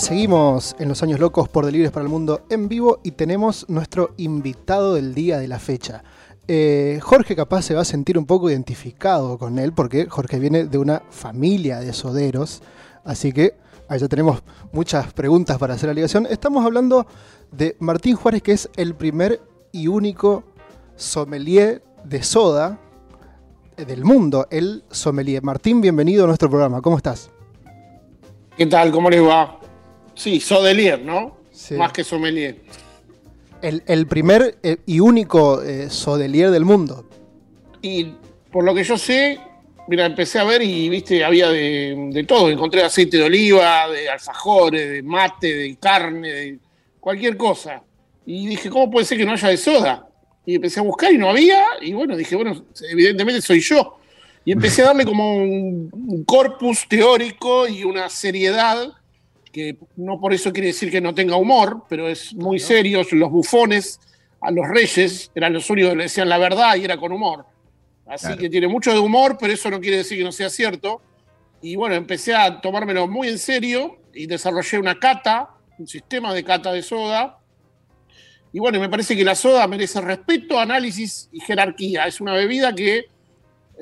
seguimos en los años locos por Delibres para el Mundo en vivo y tenemos nuestro invitado del día de la fecha. Eh, Jorge capaz se va a sentir un poco identificado con él porque Jorge viene de una familia de soderos, así que ya tenemos muchas preguntas para hacer la ligación. Estamos hablando de Martín Juárez, que es el primer y único sommelier de soda del mundo, el sommelier. Martín, bienvenido a nuestro programa, ¿cómo estás? ¿Qué tal? ¿Cómo les va? Sí, sodelier, ¿no? Sí. Más que sommelier. El, primer eh, y único eh, sodelier del mundo. Y por lo que yo sé, mira, empecé a ver y viste, había de, todo. Encontré aceite de oliva, de alfajores, de mate, de carne, de cualquier cosa. Y dije, ¿cómo puede ser que no haya de soda? Y empecé a buscar y no había. Y bueno, dije, bueno, evidentemente soy yo. Y empecé a darle como un corpus teórico y una seriedad que no por eso quiere decir que no tenga humor, pero es muy serio. Los bufones a los reyes eran los únicos que le decían la verdad y era con humor. Así que tiene mucho de humor, pero eso no quiere decir que no sea cierto. Y bueno, empecé a tomármelo muy en serio y desarrollé una cata, un sistema de cata de soda. Y bueno, me parece que la soda merece respeto, análisis y jerarquía. Es una bebida que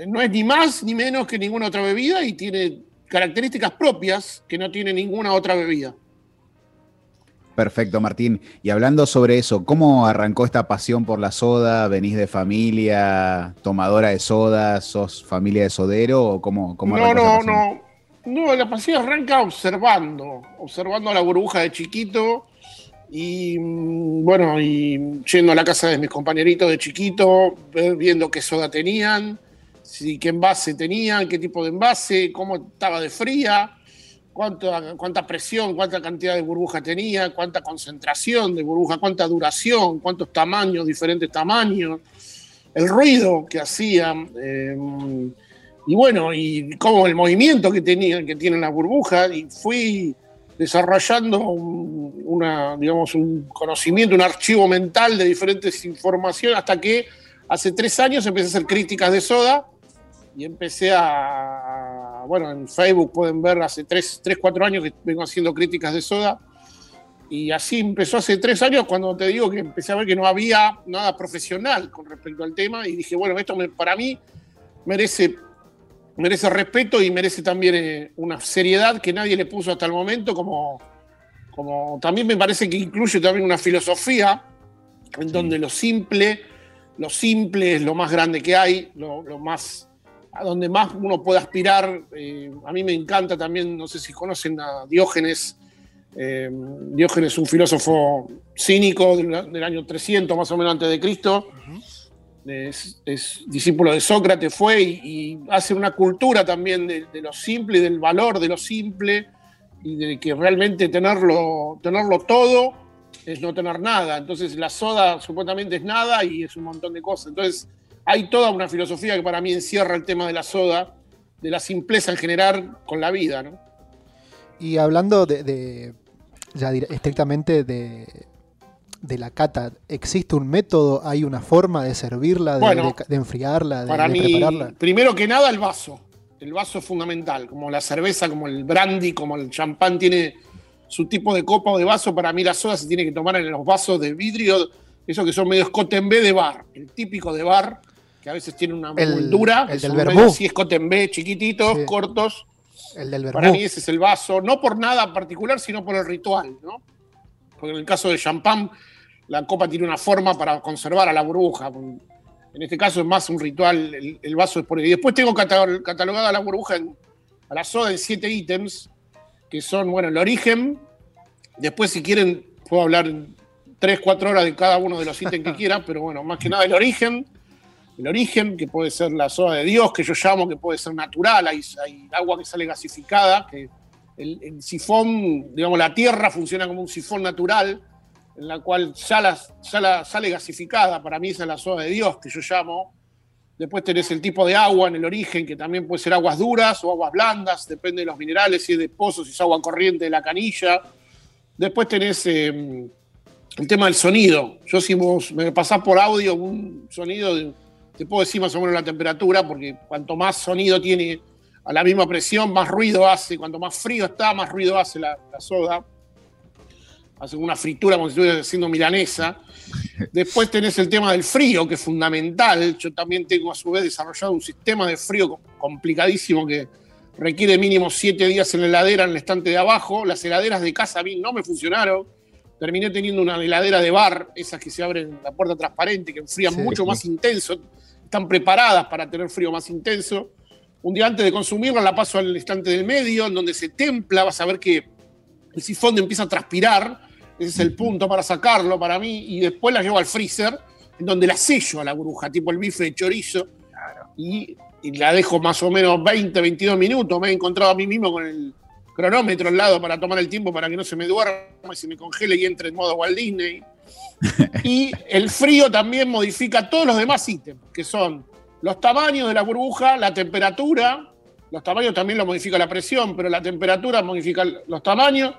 no es ni más ni menos que ninguna otra bebida y tiene características propias que no tiene ninguna otra bebida. Perfecto, Martín. Y hablando sobre eso, ¿cómo arrancó esta pasión por la soda? ¿Venís de familia tomadora de soda? ¿Sos familia de sodero? ¿O cómo, cómo no, no, no. No, la pasión arranca observando, observando la burbuja de chiquito y mm, bueno, y yendo a la casa de mis compañeritos de chiquito, viendo qué soda tenían, si, qué envase tenían, qué tipo de envase, cómo estaba de fría, cuánta, cuánta presión, cuánta cantidad de burbuja tenía, cuánta concentración de burbuja, cuánta duración, cuántos tamaños, diferentes tamaños, el ruido que hacían. Em, y bueno, y cómo el movimiento que, tenía, que tienen las burbujas, y fui desarrollando una, digamos, un conocimiento, un archivo mental de diferentes informaciones, hasta que hace tres años empecé a hacer críticas de soda y empecé a, bueno, en Facebook pueden ver, hace 3, 4 años que vengo haciendo críticas de soda, y así empezó hace tres años cuando te digo que empecé a ver que no había nada profesional con respecto al tema, y dije, bueno, esto para mí merece, merece respeto y merece también eh, una seriedad que nadie le puso hasta el momento, como, como también me parece que incluye también una filosofía en donde lo simple, lo simple es lo más grande que hay, lo, lo más a donde más uno puede aspirar. Eh, a mí me encanta también, no sé si conocen a Diógenes. Eh, Diógenes es un filósofo cínico del, año 300 más o menos antes de Cristo. es, discípulo de Sócrates, fue y, hace una cultura también de, lo simple y del valor de lo simple y de que realmente tenerlo, tenerlo todo es no tener nada. Entonces la soda supuestamente es nada y es un montón de cosas. Entonces hay toda una filosofía que para mí encierra el tema de la soda, de la simpleza en general con la vida, ¿no? Y hablando de, ya estrictamente de, la cata, ¿existe un método, hay una forma de servirla, de, enfriarla, de, para mí, Primero que nada, el vaso. El vaso es fundamental, como la cerveza, como el brandy, como el champán tiene su tipo de copa o de vaso, para mí la soda se tiene que tomar en los vasos de vidrio, esos que son medio escote en de bar, el típico de bar, que a veces tiene una moldura, el del vermú. así B, chiquititos, cortos. El del Para mí ese es el vaso, no por nada particular, sino por el ritual, ¿no? Porque en el caso de champán, la copa tiene una forma para conservar a la burbuja. En este caso es más un ritual, el, vaso es por Y después tengo catalogada la burbuja, a la soda en siete ítems, que son, bueno, el origen. Después, si quieren, puedo hablar tres, cuatro horas de cada uno de los ítems que quieran, pero bueno, más que nada el origen, el origen, que puede ser la soda de Dios, que yo llamo, que puede ser natural, hay, agua que sale gasificada, que el, sifón, digamos, la tierra funciona como un sifón natural, en la cual ya, sale gasificada, para mí esa es la soda de Dios, que yo llamo. Después tenés el tipo de agua en el origen, que también puede ser aguas duras o aguas blandas, depende de los minerales, si es de pozo, si es agua corriente de la canilla. Después tenés em, el tema del sonido. Yo si me pasás por audio un sonido de te puedo decir más o menos la temperatura, porque cuanto más sonido tiene a la misma presión, más ruido hace. Cuanto más frío está, más ruido hace la, soda. hacen una fritura como si estuvieras haciendo milanesa. Después tenés el tema del frío, que es fundamental. Yo también tengo a su vez desarrollado un sistema de frío complicadísimo que requiere mínimo siete días en la heladera en el estante de abajo. Las heladeras de casa a mí no me funcionaron. Terminé teniendo una heladera de bar, esas que se abren la puerta transparente, que enfrían mucho más intenso. Están preparadas para tener frío más intenso. Un día antes de consumirla la paso al estante del medio, en donde se templa, vas a ver que el sifón empieza a transpirar, ese es el punto para sacarlo para mí, y después la llevo al freezer, en donde la sello a la burbuja, tipo el bife de chorizo, y, la dejo más o menos 20, 22 minutos. Me he encontrado a mí mismo con el cronómetro al lado para tomar el tiempo para que no se me duerma y se me congele y entre en modo Walt Disney. Y el frío también modifica todos los demás ítems, que son los tamaños de la burbuja, la temperatura, los tamaños también lo modifica la presión, pero la temperatura modifica los tamaños,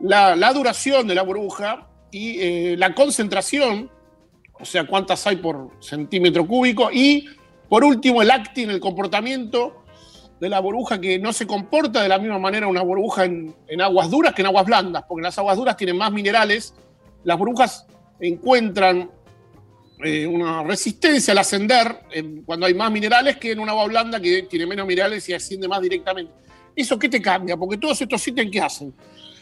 la, duración de la burbuja y eh, la concentración, o sea, cuántas hay por centímetro cúbico, y por último el acting, el comportamiento de la burbuja que no se comporta de la misma manera una burbuja en, en, aguas duras que en aguas blandas, porque las aguas duras tienen más minerales, las burbujas encuentran eh, una resistencia al ascender cuando hay más minerales que en una agua blanda que tiene menos minerales y asciende más directamente. ¿Eso qué te cambia? Porque todos estos ítems que hacen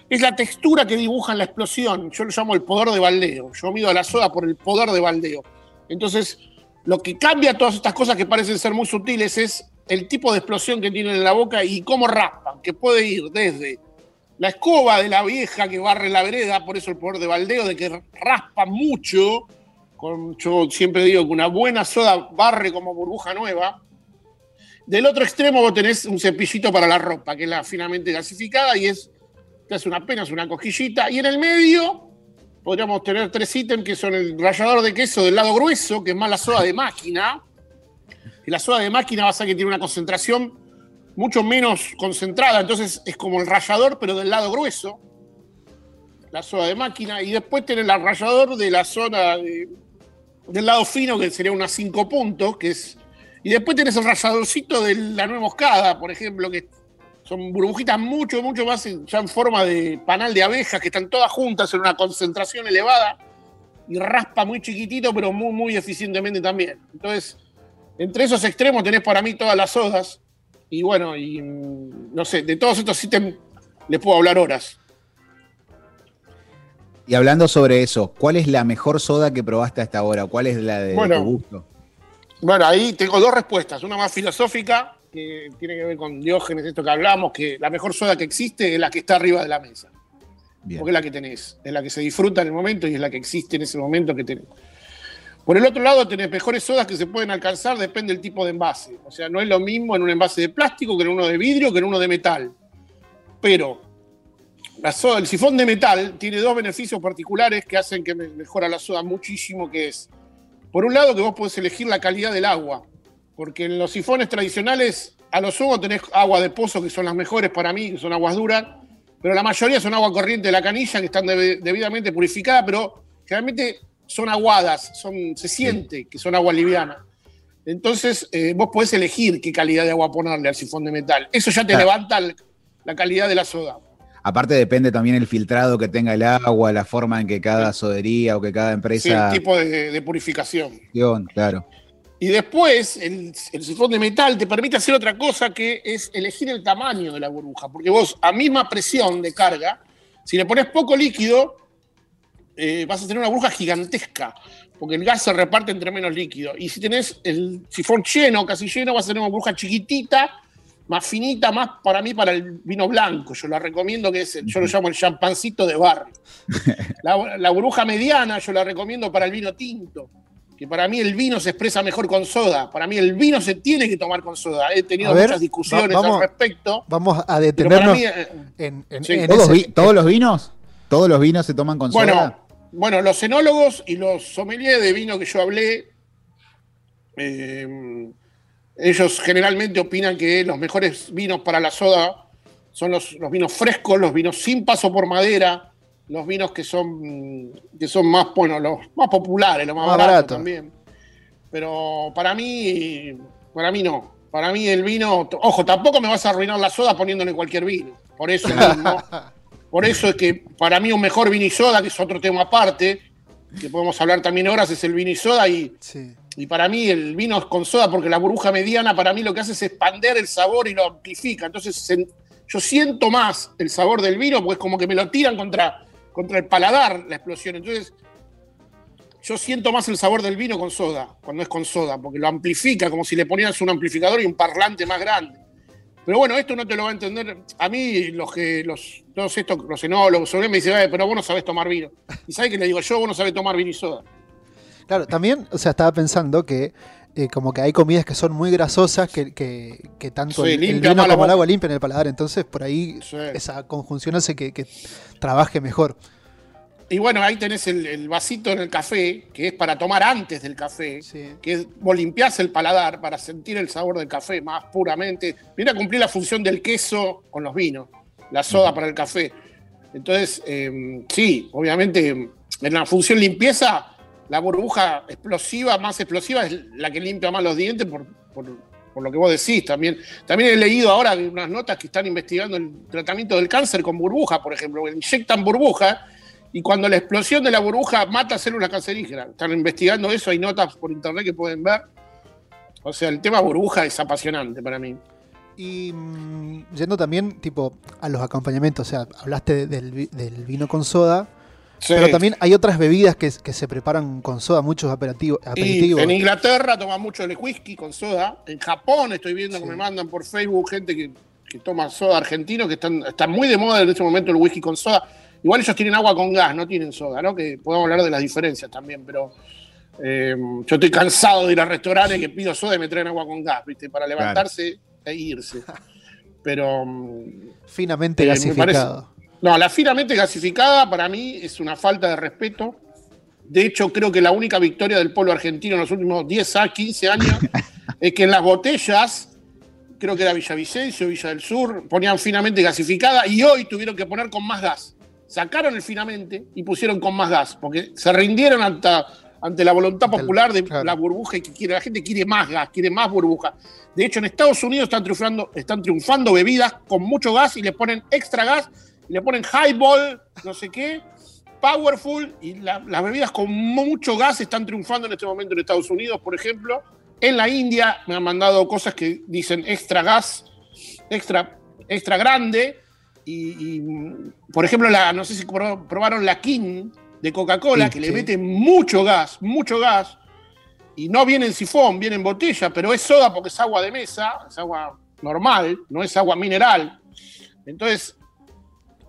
es la textura que dibujan la explosión. Yo lo llamo el poder de baldeo. Yo mido a la soda por el poder de baldeo. Entonces, lo que cambia todas estas cosas que parecen ser muy sutiles es el tipo de explosión que tienen en la boca y cómo raspan, que puede ir desde la escoba de la vieja que barre la vereda, por eso el poder de baldeo, de que raspa mucho, yo siempre digo que una buena soda barre como burbuja nueva. Del otro extremo vos tenés un cepillito para la ropa, que es la finamente gasificada y es, te una apenas una cojillita. Y en el medio podríamos tener tres ítems que son el rallador de queso del lado grueso, que es más la soda de máquina. Y la soda de máquina va a que tiene una concentración mucho menos concentrada, entonces es como el rallador, pero del lado grueso. La soda de máquina. Y después tenés el rallador de la zona de, del lado fino, que sería unas 5 puntos, que es. Y después tenés el ralladorcito de la nueva moscada, por ejemplo, que son burbujitas mucho, mucho más ya en forma de panal de abejas, que están todas juntas en una concentración elevada y raspa muy chiquitito, pero muy, muy eficientemente también. Entonces, entre esos extremos tenés para mí todas las sodas. Y bueno, y no sé, de todos estos ítems les puedo hablar horas. Y hablando sobre eso, ¿cuál es la mejor soda que probaste hasta ahora? ¿Cuál es la de, tu gusto? Bueno, ahí tengo dos respuestas. Una más filosófica, que tiene que ver con Diógenes, esto que hablamos, que la mejor soda que existe es la que está arriba de la mesa. Porque es la que tenés, es la que se disfruta en el momento y es la que existe en ese momento que tenés. Por el otro lado, tenés mejores sodas que se pueden alcanzar, depende del tipo de envase. O sea, no es lo mismo en un envase de plástico que en uno de vidrio que en uno de metal. Pero la soda, el sifón de metal tiene dos beneficios particulares que hacen que mejora la soda muchísimo, que es, por un lado, que vos podés elegir la calidad del agua, porque en los sifones tradicionales, a lo sumo tenés agua de pozo, que son las mejores para mí, que son aguas duras, pero la mayoría son agua corriente de la canilla, que están debidamente purificadas, pero generalmente son aguadas, son, se siente que son agua liviana. Entonces, eh, vos podés elegir qué calidad de agua ponerle al sifón de metal. Eso ya te levanta la calidad de la soda. Aparte depende también el filtrado que tenga el agua, la forma en que cada sodería o que cada empresa... Sí, el tipo de, purificación. Claro. Y después, el, sifón de metal te permite hacer otra cosa que es elegir el tamaño de la burbuja. Porque vos, a misma presión de carga, si le pones poco líquido, eh, vas a tener una burbuja gigantesca. Porque el gas se reparte entre menos líquido. Y si tenés el sifón lleno, casi lleno, vas a tener una burbuja chiquitita más finita, más para mí para el vino blanco. Yo la recomiendo que es, yo lo llamo el champancito de barrio. La, la, burbuja mediana yo la recomiendo para el vino tinto, que para mí el vino se expresa mejor con soda. Para mí el vino se tiene que tomar con soda. He tenido muchas discusiones al respecto. Vamos a detenernos eh, en, ¿Todos, los vinos? ¿Todos los vinos se toman con soda? Bueno, los enólogos y los sommeliers de vino que yo hablé eh, ellos generalmente opinan que los mejores vinos para la soda son los, vinos frescos, los vinos sin paso por madera, los vinos que son, que son más, bueno, los más populares, los más, baratos también. Pero para mí, para mí no. Para mí el vino, ojo, tampoco me vas a arruinar la soda poniéndole cualquier vino. Por eso mismo, Por eso es que para mí un mejor vino y soda, que es otro tema aparte, que podemos hablar también horas, es el vino y soda. Y, y para mí el vino es con soda, porque la burbuja mediana para mí lo que hace es expander el sabor y lo amplifica. Entonces yo siento más el sabor del vino, porque es como que me lo tiran contra, contra el paladar la explosión. Entonces yo siento más el sabor del vino con soda, cuando es con soda, porque lo amplifica, como si le ponieras un amplificador y un parlante más grande. Pero bueno, esto no te lo va a entender. A mí, los que, los, todos estos, los enólogos, sobre me dicen, pero vos no sabés tomar vino. Y sabés que le digo, yo vos no sabés tomar vino y soda. Claro, también, o sea, estaba pensando que eh, como que hay comidas que son muy grasosas que, que, tanto el, vino como el agua limpian el paladar. Entonces, por ahí esa conjunción hace que, que trabaje mejor. Y bueno, ahí tenés el, vasito en el café, que es para tomar antes del café, que es, vos limpiás el paladar para sentir el sabor del café más puramente. Viene a cumplir la función del queso con los vinos, la soda para el café. Entonces, em, sí, obviamente, en la función limpieza, la burbuja explosiva, más explosiva, es la que limpia más los dientes por, por lo que vos decís también. También he leído ahora unas notas que están investigando el tratamiento del cáncer con burbuja, por ejemplo. Inyectan burbuja y cuando la explosión de la burbuja mata células cancerígenas. Están investigando eso, hay notas por internet que pueden ver. O sea, el tema burbuja es apasionante para mí. Y mm, yendo también, tipo, a los acompañamientos, o sea, hablaste del, vino con soda, pero también hay otras bebidas que, se preparan con soda, muchos aperitivos. en Inglaterra toman mucho el whisky con soda. En Japón estoy viendo que me mandan por Facebook gente que, toma soda argentino, que están, está muy de moda en este momento el whisky con soda. Igual ellos tienen agua con gas, no tienen soda, ¿no? Que podemos hablar de las diferencias también, pero eh, yo estoy cansado de ir a restaurantes que pido soda y me traen agua con gas, ¿viste? Para levantarse e irse. Pero. Mm, finamente eh, gasificado. no, la finamente gasificada para mí es una falta de respeto. De hecho, creo que la única victoria del pueblo argentino en los últimos 10 a 15 años es que en las botellas, creo que era Villavicencio, Villa del Sur, ponían finamente gasificada y hoy tuvieron que poner con más gas sacaron el finamente y pusieron con más gas, porque se rindieron ante, ante la voluntad popular de la burbuja y que quiere, la gente quiere más gas, quiere más burbuja. De hecho, en Estados Unidos están triunfando, están triunfando bebidas con mucho gas y le ponen extra gas, y le ponen highball, no sé qué, powerful, y las bebidas con mucho gas están triunfando en este momento en Estados Unidos, por ejemplo. En la India me han mandado cosas que dicen extra gas, extra, extra grande, y, por ejemplo, la, no sé si probaron la King de Coca-Cola, que le mete mucho gas, mucho gas, y no viene en sifón, viene en botella, pero es soda porque es agua de mesa, es agua normal, no es agua mineral. Entonces,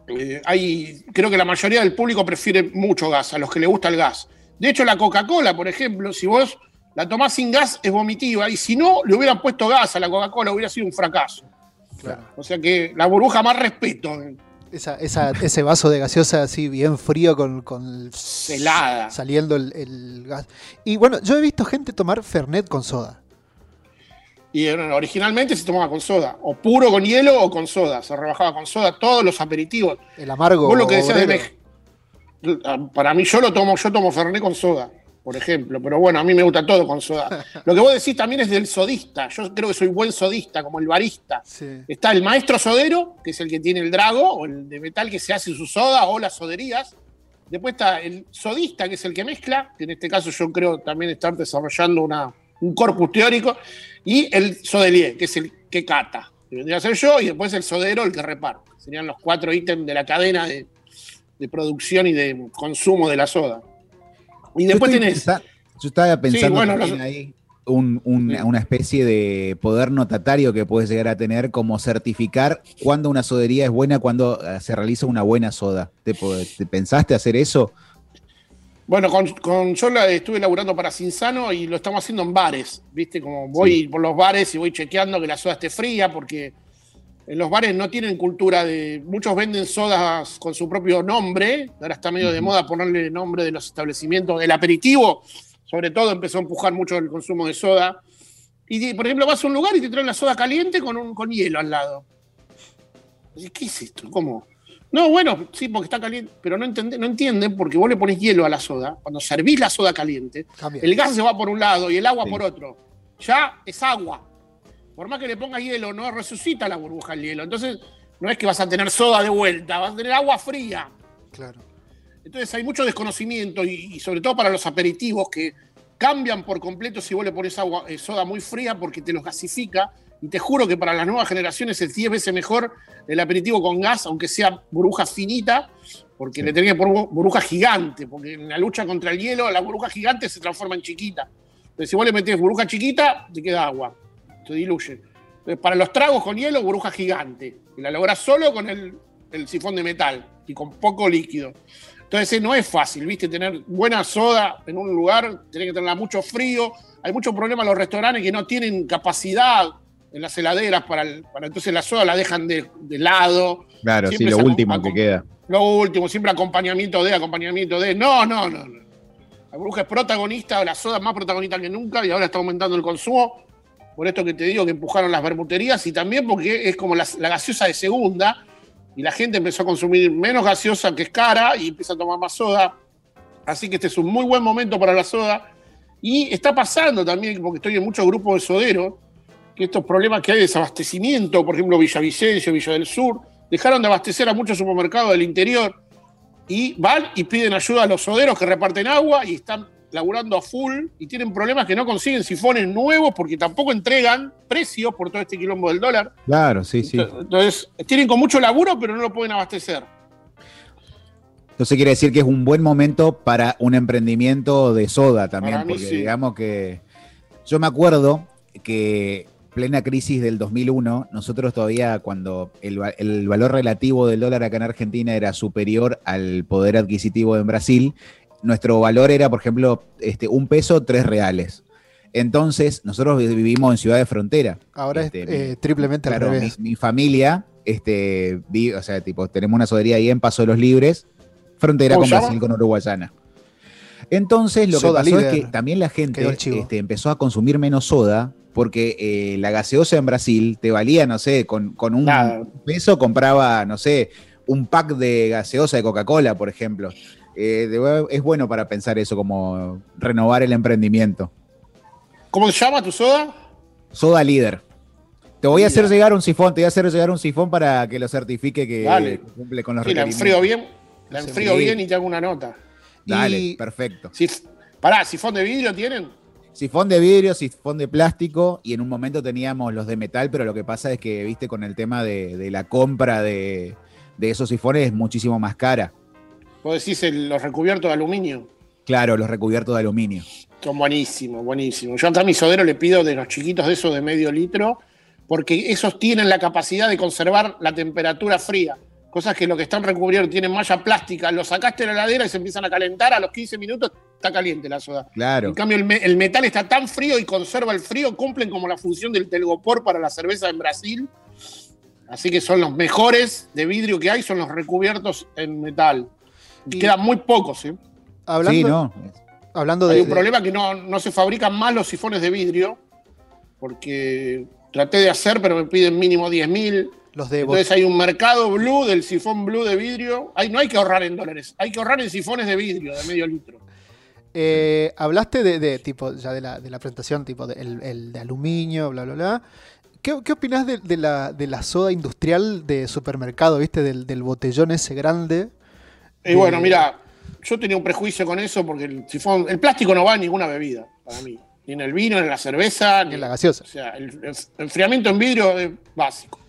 eh, hay, creo que la mayoría del público prefiere mucho gas, a los que le gusta el gas. De hecho, la Coca-Cola, por ejemplo, si vos la tomás sin gas, es vomitiva, y si no le hubieran puesto gas a la Coca-Cola, hubiera sido un fracaso. O sea que la burbuja más respeto. ese vaso de gaseosa así bien frío con, con helada saliendo el, gas. Y bueno, yo he visto gente tomar Fernet con soda. Y originalmente se tomaba con soda, o puro con hielo o con soda. Se rebajaba con soda todos los aperitivos. El amargo. Vos lo que decías de Para mí, yo lo tomo, yo tomo Fernet con soda por ejemplo. Pero bueno, a mí me gusta todo con soda. Lo que vos decís también es del sodista. Yo creo que soy buen sodista, como el barista. Está el maestro sodero, que es el que tiene el drago, o el de metal que se hace su soda, o las soderías. Después está el sodista, que es el que mezcla, que en este caso yo creo también estar desarrollando una, un corpus teórico. Y el sodelier, que es el que cata, que vendría a ser yo, y después el sodero, el que reparte. Serían los cuatro ítems de la cadena de, de producción y de consumo de la soda. Y después yo tenés. yo estaba pensando ahí una especie de poder notatario que puedes llegar a tener como certificar cuándo una sodería es buena, cuando eh, se realiza una buena soda. ¿Te, pensaste hacer eso? Bueno, con, yo la, estuve laburando para Cinsano y lo estamos haciendo en bares, ¿viste? Como voy por los bares y voy chequeando que la soda esté fría, porque los bares no tienen cultura de. Muchos venden sodas con su propio nombre. Ahora está medio de moda ponerle nombre de los establecimientos. El aperitivo, sobre todo, empezó a empujar mucho el consumo de soda. Y, por ejemplo, vas a un lugar y te traen la soda caliente con, un, con hielo al lado. ¿Qué es esto? ¿Cómo? No, bueno, sí, porque está caliente, pero no, no entienden porque vos le pones hielo a la soda. Cuando servís la soda caliente, el gas se va por un lado y el agua por otro. Ya es agua por más que le ponga hielo, no resucita la burbuja el hielo. Entonces, no es que vas a tener soda de vuelta, vas a tener agua fría. Claro. Entonces hay mucho desconocimiento y, sobre todo para los aperitivos que cambian por completo si vos le pones agua, eh, soda muy fría porque te los gasifica. Y te juro que para las nuevas generaciones es 10 veces mejor el aperitivo con gas, aunque sea burbuja finita, porque le tenés que poner burbuja gigante, porque en la lucha contra el hielo la burbuja gigante se transforma en chiquita. Entonces si vos le metés burbuja chiquita, te queda agua, se diluye. Entonces, para los tragos con hielo, burbuja gigante. Y la lográs solo con el, el sifón de metal y con poco líquido. Entonces no es fácil, ¿viste? Tener buena soda en un lugar, tenés que tenerla mucho frío. Hay muchos problemas en los restaurantes que no tienen capacidad en las heladeras para, para entonces la soda la dejan de, lado. Claro, sí, lo último que queda. Lo último, siempre acompañamiento de, acompañamiento de. No, no, no. no. La bruja es protagonista, la soda es más protagonista que nunca y ahora está aumentando el consumo. Por esto que te digo que empujaron las bermuterías y también porque es como la gaseosa de segunda y la gente empezó a consumir menos gaseosa, que es cara, y empieza a tomar más soda. Así que este es un muy buen momento para la soda. Y está pasando también, porque estoy en muchos grupos de soderos, que estos problemas que hay de desabastecimiento, por ejemplo, Villavicencio, Villa del Sur, dejaron de abastecer a muchos supermercados del interior y van y piden ayuda a los soderos que reparten agua y están laburando a full y tienen problemas que no consiguen sifones nuevos porque tampoco entregan precios por todo este quilombo del dólar. Claro, sí, sí. Entonces, tienen con mucho laburo, pero no lo pueden abastecer. Entonces quiere decir que es un buen momento para un emprendimiento de soda también, porque digamos que yo me acuerdo que plena crisis del 2001, nosotros todavía cuando el, el, valor relativo del dólar acá en Argentina era superior al poder adquisitivo en Brasil, nuestro valor era, por ejemplo, este, un peso, tres reales. Entonces, nosotros vivimos en ciudad de frontera. Ahora es este, eh, triplemente claro, Mi, familia, este, o sea, tipo, tenemos una sodería ahí en Paso de los Libres, frontera con Brasil, con Uruguayana. Entonces, lo que pasó es que también la gente este, empezó a consumir menos soda porque eh, la gaseosa en Brasil te valía, no sé, con, con un peso compraba, no sé, un pack de gaseosa de Coca-Cola, por ejemplo. Eh, es bueno para pensar eso, como renovar el emprendimiento. ¿Cómo se llama tu soda? Soda líder. Te voy a hacer llegar un sifón, te voy a hacer llegar un sifón para que lo certifique que cumple con los sí, La enfrío bien, la enfrío bien y te hago una nota. Dale, perfecto. pará, ¿sifón de vidrio tienen? Sifón de vidrio, sifón de plástico, y en un momento teníamos los de metal, pero lo que pasa es que, viste, con el tema de, la compra de, de esos sifones es muchísimo más cara. Vos decís los recubiertos de aluminio. Claro, los recubiertos de aluminio. Son buenísimos, buenísimos. Yo a mi sodero le pido de los chiquitos de esos de medio litro, porque esos tienen la capacidad de conservar la temperatura fría. Cosas que lo que están recubiertos tienen malla plástica, lo sacaste de la heladera y se empiezan a calentar, a los 15 minutos está caliente la soda. Claro. En cambio, el, metal está tan frío y conserva el frío, cumplen como la función del telgopor para la cerveza en Brasil. Así que son los mejores de vidrio que hay, son los recubiertos en metal. Quedan muy pocos, ¿eh? Hablando, sí, no. Hablando Hay un problema que no, se fabrican más los sifones de vidrio, porque traté de hacer, pero me piden mínimo 10.000. Los de Entonces hay un mercado blue del sifón blue de vidrio. no hay que ahorrar en dólares, hay que ahorrar en sifones de vidrio de medio litro. Eh, hablaste de, tipo, ya de la, presentación, tipo el, de aluminio, bla, bla, bla. ¿Qué, qué opinás de, la, soda industrial de supermercado, viste? Del, del botellón ese grande y bueno, mira, yo tenía un prejuicio con eso porque el sifón, el plástico no va en ninguna bebida para mí. Ni en el vino, ni en la cerveza, ni en la gaseosa. O sea, el, enfriamiento en vidrio es básico.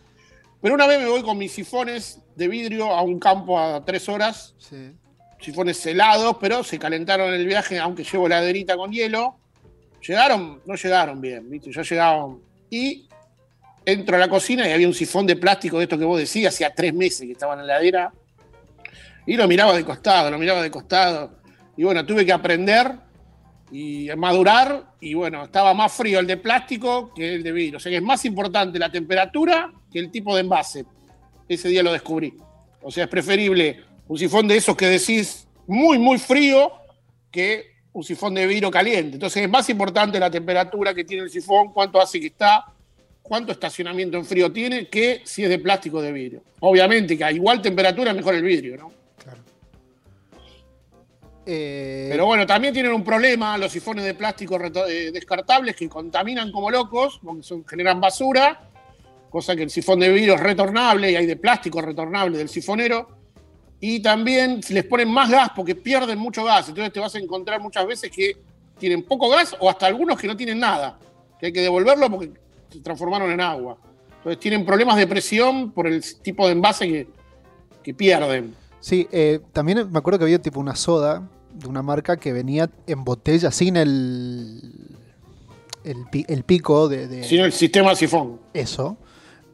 Pero una vez me voy con mis sifones de vidrio a un campo a tres horas. Sí. Sifones helados, pero se calentaron en el viaje, aunque llevo la aderita con hielo. Llegaron, no llegaron bien, ¿viste? Ya llegaban. Y entro a la cocina y había un sifón de plástico de esto que vos decías, hacía tres meses que estaba en la heladera y lo miraba de costado, lo miraba de costado. Y bueno, tuve que aprender y madurar. Y bueno, estaba más frío el de plástico que el de vidrio. O sea que es más importante la temperatura que el tipo de envase. Ese día lo descubrí. O sea, es preferible un sifón de esos que decís muy, muy frío que un sifón de vidrio caliente. Entonces es más importante la temperatura que tiene el sifón, cuánto hace que está, cuánto estacionamiento en frío tiene, que si es de plástico o de vidrio. Obviamente que a igual temperatura mejor el vidrio, ¿no? Eh, Pero bueno, también tienen un problema los sifones de plástico eh, descartables que contaminan como locos, porque generan basura. cosa que el sifón de vidrio es retornable y hay de plástico retornable del sifonero. Y también les ponen más gas porque pierden mucho gas. Entonces te vas a encontrar muchas veces que tienen poco gas o hasta algunos que no tienen nada. Que hay que devolverlo porque se transformaron en agua. Entonces tienen problemas de presión por el tipo de envase que, que pierden. Sí, eh, también me acuerdo que había tipo una soda de una marca que venía en botella sin el, el, pico de, Sin el sistema sifón. Eso.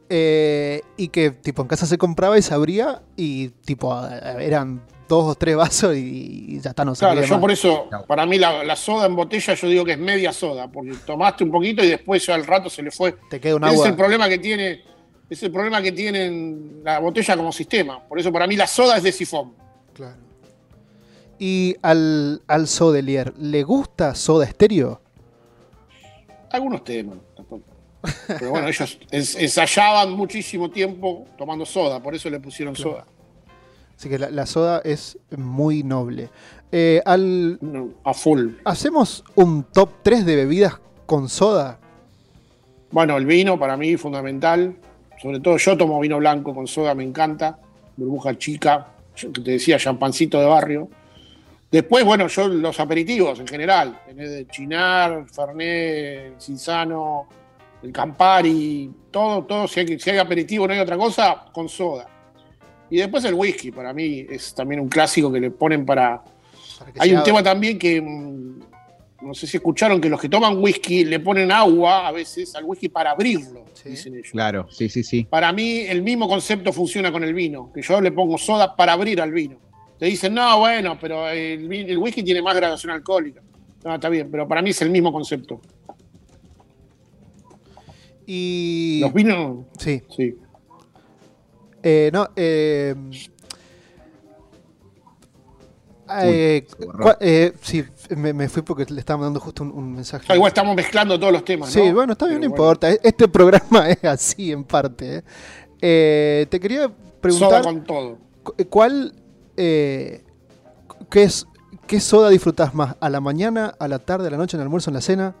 Eh, y que tipo en casa se compraba y se abría y tipo eran dos o tres vasos y, ya está, no Claro, yo por eso, para mí la, soda en botella yo digo que es media soda, porque tomaste un poquito y después ya al rato se le fue. Te queda un agua. Es el problema que tiene, es el problema que tienen la botella como sistema. Por eso para mí la soda es de sifón. Claro. ¿Y al, al Sodelier, le gusta soda estéreo? Algunos temas, Pero bueno, ellos ensayaban muchísimo tiempo tomando soda, por eso le pusieron soda. Así que la, soda es muy noble. Eh, al, a full. ¿Hacemos un top 3 de bebidas con soda? Bueno, el vino para mí fundamental. Sobre todo yo tomo vino blanco con soda, me encanta. Burbuja chica, que te decía, champancito de barrio. Después, bueno, yo los aperitivos en general, tenés de Chinar, Fernet, Cinzano, el Campari, todo, todo, si hay, si hay aperitivo no hay otra cosa, con soda. Y después el whisky, para mí es también un clásico que le ponen para... hay un tema también que, mm, no sé si escucharon, que los que toman whisky le ponen agua a veces al whisky para abrirlo, dicen ellos. Claro, sí, sí, sí. Para mí el mismo concepto funciona con el vino, que yo le pongo soda para abrir al vino. Te dicen, no, bueno, pero el, whisky tiene más gradación alcohólica. No, está bien, pero para mí es el mismo concepto. Y. Los vinos. Sí. Sí. Eh, no, eh. Eh, eh, sí, me, fui porque le estábamos dando justo un, mensaje. Ah, igual estamos mezclando todos los temas. Sí, bueno, está bien, no importa. Este programa es así en parte. Eh, te quería preguntar. Soda con todo. ¿Cuál eh, ¿qué, es, ¿qué soda disfrutas más? ¿A la mañana, a la tarde, a la noche, en el almuerzo, en la cena?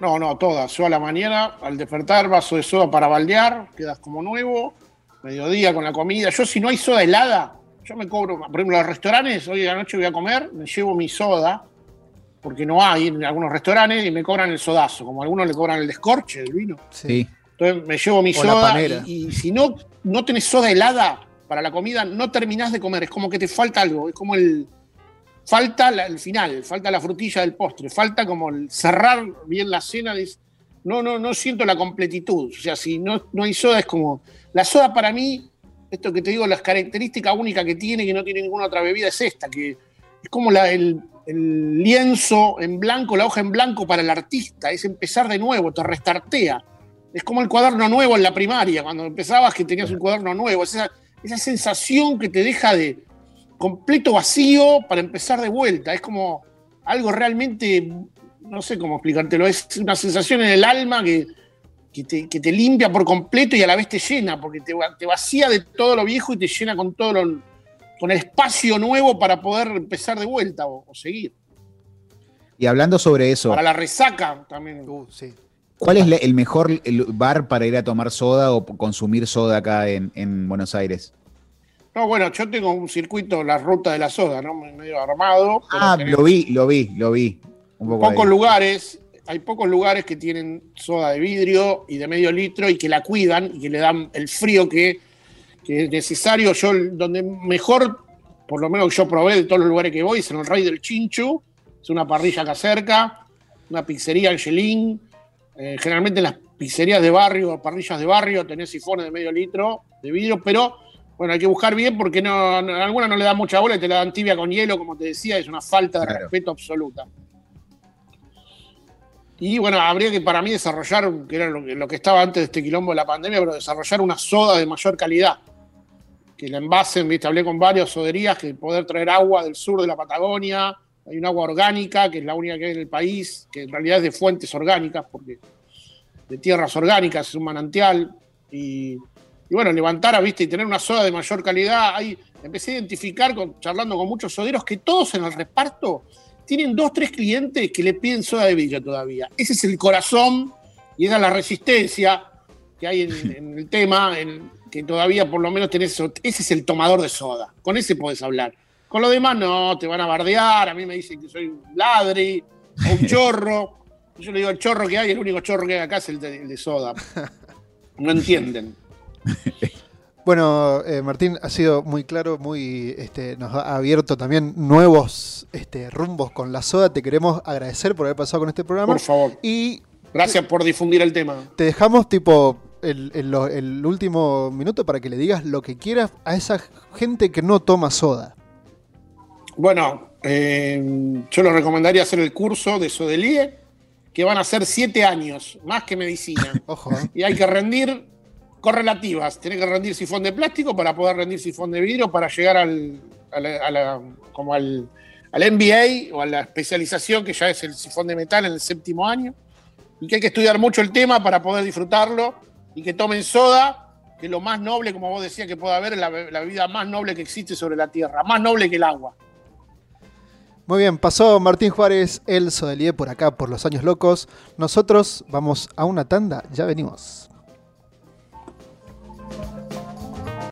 No, no, todas. Yo a la mañana, al despertar, vaso de soda para baldear, quedas como nuevo. Mediodía con la comida. Yo, si no hay soda helada, yo me cobro, por ejemplo, los restaurantes, hoy de la noche voy a comer, me llevo mi soda, porque no hay en algunos restaurantes y me cobran el sodazo, como algunos le cobran el descorche del vino. Sí. Entonces me llevo mi soda y, y, si no, no tenés soda helada, para la comida no terminás de comer, es como que te falta algo, es como el. Falta el final, falta la frutilla del postre, falta como cerrar bien la cena. no, no, no siento la completitud. O sea, si no, no hay soda, es como. La soda para mí, esto que te digo, la característica única que tiene, que no tiene ninguna otra bebida, es esta, que es como el, el lienzo en blanco, la hoja en blanco para el artista, es empezar de nuevo, te restartea. Es como el cuaderno nuevo en la primaria, cuando empezabas que tenías un cuaderno nuevo. Es esa, esa sensación que te deja de completo vacío para empezar de vuelta. Es como algo realmente, no sé cómo explicártelo, es una sensación en el alma que, te, limpia por completo y a la vez te llena, porque te, te, vacía de todo lo viejo y te llena con todo lo, con el espacio nuevo para poder empezar de vuelta o, seguir. Y hablando sobre eso. Para la resaca también. Uh, ¿Cuál es el mejor bar para ir a tomar soda o consumir soda acá en, Buenos Aires? No, bueno, yo tengo un circuito, la ruta de la soda, ¿no? Medio armado. Ah, lo vi, lo vi, lo vi. pocos lugares, hay pocos lugares que tienen soda de vidrio y de medio litro y que la cuidan y que le dan el frío que, es necesario. Yo, donde mejor, por lo menos yo probé de todos los lugares que voy, es en el Rey del Chinchu, es una parrilla acá cerca, una pizzería Angelín eh, generalmente en las pizzerías de barrio, parrillas de barrio, tenés sifones de medio litro de vidrio, pero bueno, hay que buscar bien porque no, a algunas no le dan mucha bola y te la dan tibia con hielo, como te decía, es una falta de respeto absoluta. Y bueno, habría que para mí desarrollar, que era lo que, estaba antes de este quilombo de la pandemia, pero desarrollar una soda de mayor calidad. Que la envasen, viste, hablé con varias soderías, que poder traer agua del sur de la Patagonia, hay un agua orgánica, que es la única que hay en el país, que en realidad es de fuentes orgánicas, porque de tierras orgánicas, es un manantial. Y, bueno, levantar a vista y tener una soda de mayor calidad. Ahí empecé a identificar, con, charlando con muchos soderos, que todos en el reparto tienen dos, tres clientes que le piden soda de vidrio todavía. Ese es el corazón y esa es la resistencia. que hay en, el tema, que todavía por lo menos tenés, ese es el tomador de soda, con ese podés hablar. Con lo demás no, te van a bardear, a mí me dicen que soy un ladri o un chorro. Yo le digo el chorro que hay, el único chorro que hay acá es el de, soda. No entienden. Bueno, eh, Martín, ha sido muy claro, muy, este, nos ha abierto también nuevos este, rumbos con la soda. Te queremos agradecer por haber pasado con este programa. Por favor. Y gracias por difundir el tema. Te dejamos tipo el, el, último minuto para que le digas lo que quieras a esa gente que no toma soda. Bueno, eh, yo les recomendaría hacer el curso de Sodelie, que van a ser siete años, más que medicina. Ojo. ¿eh? Y hay que rendir correlativas. Tiene que rendir sifón de plástico para poder rendir sifón de vidrio para llegar al, como al, al MBA o a la especialización que ya es el sifón de metal en el séptimo año. Y que hay que estudiar mucho el tema para poder disfrutarlo y que tomen soda, que lo más noble, como vos decías, que puede haber, la, la vida más noble que existe sobre la tierra, más noble que el agua. Muy bien, pasó Martín Juárez, el Sodelier por acá, por los años locos. Nosotros vamos a una tanda, ya venimos.